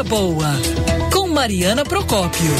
Vida Boa, com Mariana Procópio.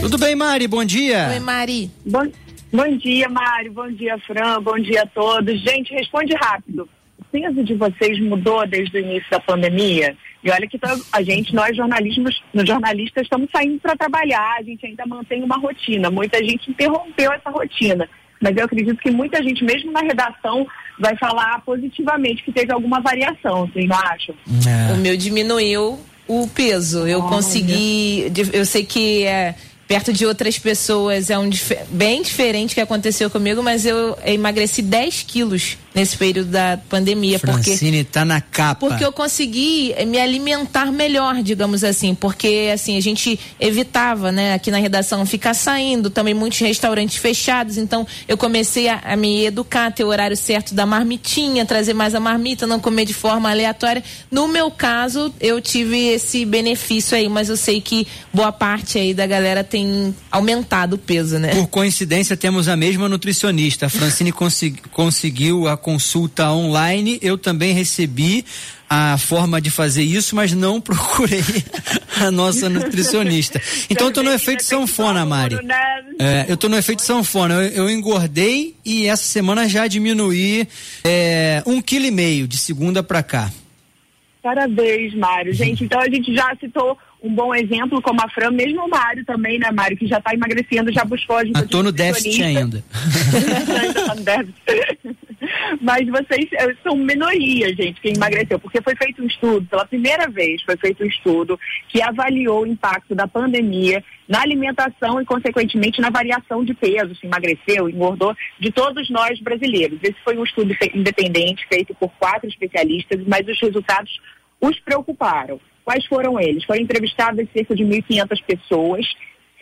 Tudo bem, Mari? Bom dia. Oi, Mari. Bom, bom dia, Mário. Bom dia, Fran. Bom dia a todos. Gente, responde rápido. O peso de vocês mudou desde o início da pandemia? E olha que tá, a gente, nós jornalistas, jornalistas, estamos saindo para trabalhar, a gente ainda mantém uma rotina. Muita gente interrompeu essa rotina. Mas eu acredito que muita gente, mesmo na redação, vai falar positivamente que teve alguma variação, vocês não acham? É. O meu diminuiu o peso. Eu consegui. Eu sei que é perto de outras pessoas é um bem diferente que aconteceu comigo, mas eu emagreci 10 quilos nesse período da pandemia. Francine porque, tá na capa. Porque eu consegui me alimentar melhor, digamos assim, porque assim, a gente evitava, né, aqui na redação, ficar saindo, também muitos restaurantes fechados, então eu comecei a, a me educar, ter o horário certo da marmitinha, trazer mais a marmita, não comer de forma aleatória. No meu caso, eu tive esse benefício aí, mas eu sei que boa parte aí da galera tem aumentado o peso, né? Por coincidência, temos a mesma nutricionista. A Francine consegui, conseguiu a consulta online. Eu também recebi a forma de fazer isso, mas não procurei a nossa nutricionista. Então eu tô no efeito sanfona, Mari. É, eu tô no efeito sanfona. Eu, eu, engordei e essa semana já diminuí é, um quilo e meio de segunda para cá. Parabéns, Mário. Gente, então a gente já citou um bom exemplo como a Fran, mesmo o Mário também, né, Mário, que já está emagrecendo, já buscou ajuda. Estou no déficit ainda. Mas vocês eh, são minoria, gente, que emagreceu, porque foi feito um estudo, pela primeira vez foi feito um estudo que avaliou o impacto da pandemia na alimentação e, consequentemente, na variação de peso, se emagreceu, engordou, de todos nós brasileiros. Esse foi um estudo independente feito por quatro especialistas, mas os resultados os preocuparam. Quais foram eles? Foram entrevistadas cerca de 1.500 pessoas,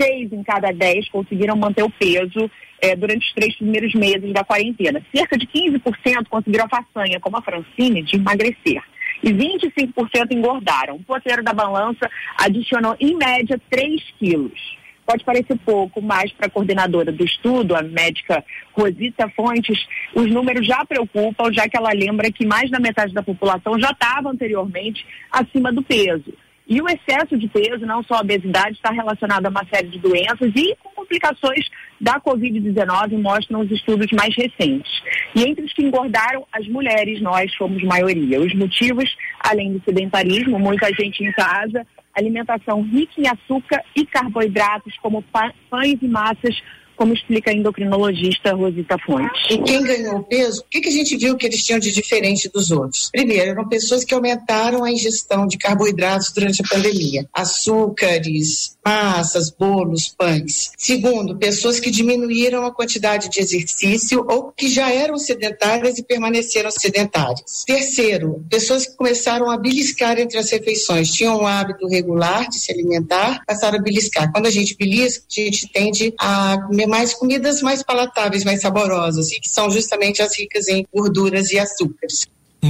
seis em cada dez conseguiram manter o peso é, durante os três primeiros meses da quarentena. Cerca de 15% conseguiram a façanha, como a Francine, de emagrecer. E 25% engordaram. O poteiro da balança adicionou, em média, 3 quilos. Pode parecer pouco, mas para a coordenadora do estudo, a médica Rosita Fontes, os números já preocupam, já que ela lembra que mais da metade da população já estava anteriormente acima do peso. E o excesso de peso, não só a obesidade, está relacionado a uma série de doenças e com complicações da Covid-19, mostram os estudos mais recentes. E entre os que engordaram, as mulheres, nós fomos maioria. Os motivos, além do sedentarismo, muita gente em casa, alimentação rica em açúcar e carboidratos, como pães e massas, como explica a endocrinologista Rosita Fontes. E quem ganhou peso, o que, que a gente viu que eles tinham de diferente dos outros? Primeiro, eram pessoas que aumentaram a ingestão de carboidratos durante a pandemia. Açúcares, massas, bolos, pães. Segundo, pessoas que diminuíram a quantidade de exercício ou que já eram sedentárias e permaneceram sedentárias. Terceiro, pessoas que começaram a beliscar entre as refeições, tinham um hábito regular de se alimentar, passaram a beliscar. Quando a gente belisca, a gente tende a comer mais comidas mais palatáveis, mais saborosas, e que são justamente as ricas em gorduras e açúcares.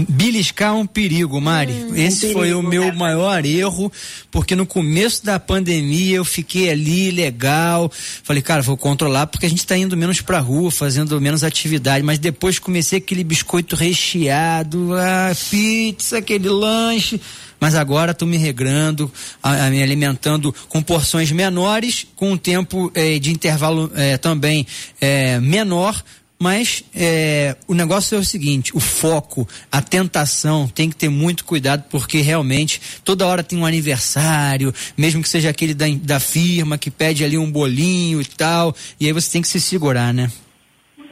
Beliscar é um perigo, Mari. Hum, Esse um foi o meu né? maior erro, porque no começo da pandemia eu fiquei ali legal. Falei, cara, vou controlar porque a gente está indo menos pra rua, fazendo menos atividade. Mas depois comecei aquele biscoito recheado, a pizza, aquele lanche mas agora estou me regrando, a, a, me alimentando com porções menores, com um tempo eh, de intervalo eh, também eh, menor, mas é, o negócio é o seguinte: o foco, a tentação, tem que ter muito cuidado, porque realmente toda hora tem um aniversário, mesmo que seja aquele da, da firma que pede ali um bolinho e tal, e aí você tem que se segurar, né?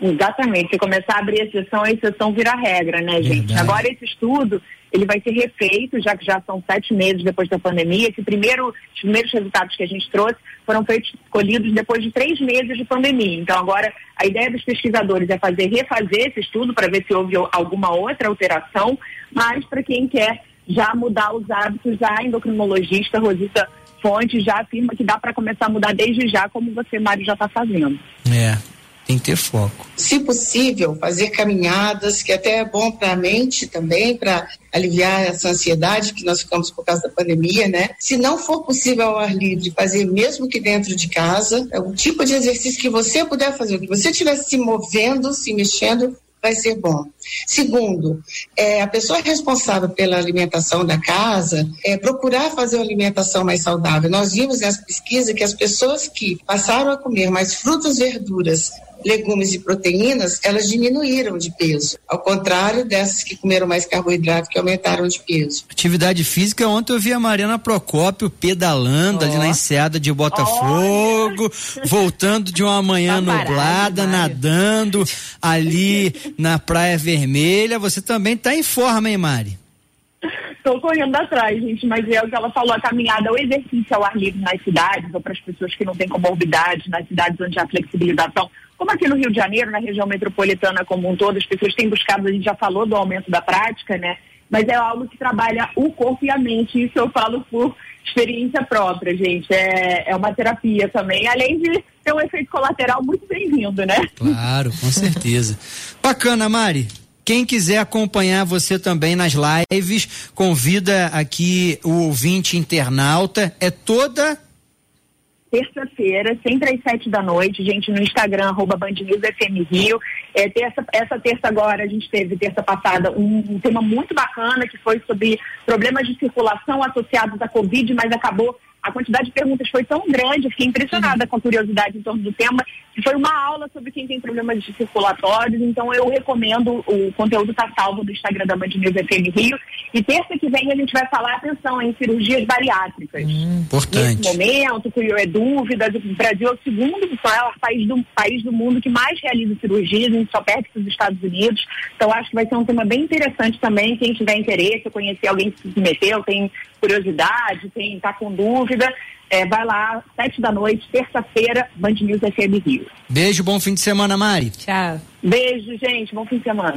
Exatamente. Se começar a abrir exceção, a exceção vira regra, né, gente? Verdade. Agora esse estudo ele vai ser refeito, já que já são sete meses depois da pandemia. Esse primeiro, os primeiros resultados que a gente trouxe foram feitos, colhidos depois de três meses de pandemia. Então, agora, a ideia dos pesquisadores é fazer, refazer esse estudo para ver se houve alguma outra alteração, mas para quem quer já mudar os hábitos, a endocrinologista Rosita Fonte já afirma que dá para começar a mudar desde já, como você, Mário, já está fazendo. É, tem ter foco. Se possível, fazer caminhadas, que até é bom para a mente também, para aliviar essa ansiedade que nós ficamos por causa da pandemia, né? Se não for possível ao ar livre, fazer mesmo que dentro de casa, é um tipo de exercício que você puder fazer, que você estiver se movendo, se mexendo, vai ser bom. Segundo, é, a pessoa responsável pela alimentação da casa é procurar fazer uma alimentação mais saudável. Nós vimos nessa pesquisa que as pessoas que passaram a comer mais frutas, verduras legumes e proteínas, elas diminuíram de peso. Ao contrário dessas que comeram mais carboidrato, que aumentaram de peso. Atividade física, ontem eu vi a Mariana Procópio pedalando oh. ali na enseada de Botafogo, oh. voltando de uma manhã tá nublada, nadando ali na Praia Vermelha. Você também está em forma, hein, Mari? Estou correndo atrás, gente, mas é o que ela falou, a caminhada, o exercício ao ar livre nas cidades, ou para as pessoas que não têm comorbidade, nas cidades onde há flexibilização, como aqui no Rio de Janeiro, na região metropolitana como um todo, as pessoas têm buscado, a gente já falou do aumento da prática, né? Mas é algo que trabalha o corpo e a mente, isso eu falo por experiência própria, gente. É, é uma terapia também, além de ter um efeito colateral muito bem-vindo, né? Claro, com certeza. Bacana, Mari. Quem quiser acompanhar você também nas lives, convida aqui o ouvinte internauta. É toda terça-feira, sempre às sete da noite, gente, no Instagram, arroba Band FM Rio. É, terça, essa terça agora, a gente teve, terça passada, um, um, tema muito bacana, que foi sobre problemas de circulação associados à Covid, mas acabou a quantidade de perguntas foi tão grande, fiquei impressionada com a curiosidade em torno do tema, foi uma aula sobre quem tem problemas circulatórios, então eu recomendo, o conteúdo está salvo no Instagram da Band News FM Rio, e terça que vem a gente vai falar, atenção, em cirurgias bariátricas. Hum, importante. Nesse momento, que é dúvidas, o Brasil é o segundo maior país do, país do mundo que mais realiza cirurgias, a gente só perde os Estados Unidos, então acho que vai ser um tema bem interessante também, quem tiver interesse, conhecer alguém que se submeteu, tem curiosidade, tem tá com dúvida, é, vai lá, sete da noite, terça-feira, Band News FM Rio. Beijo, bom fim de semana, Mari. Tchau. Beijo, gente, bom fim de semana.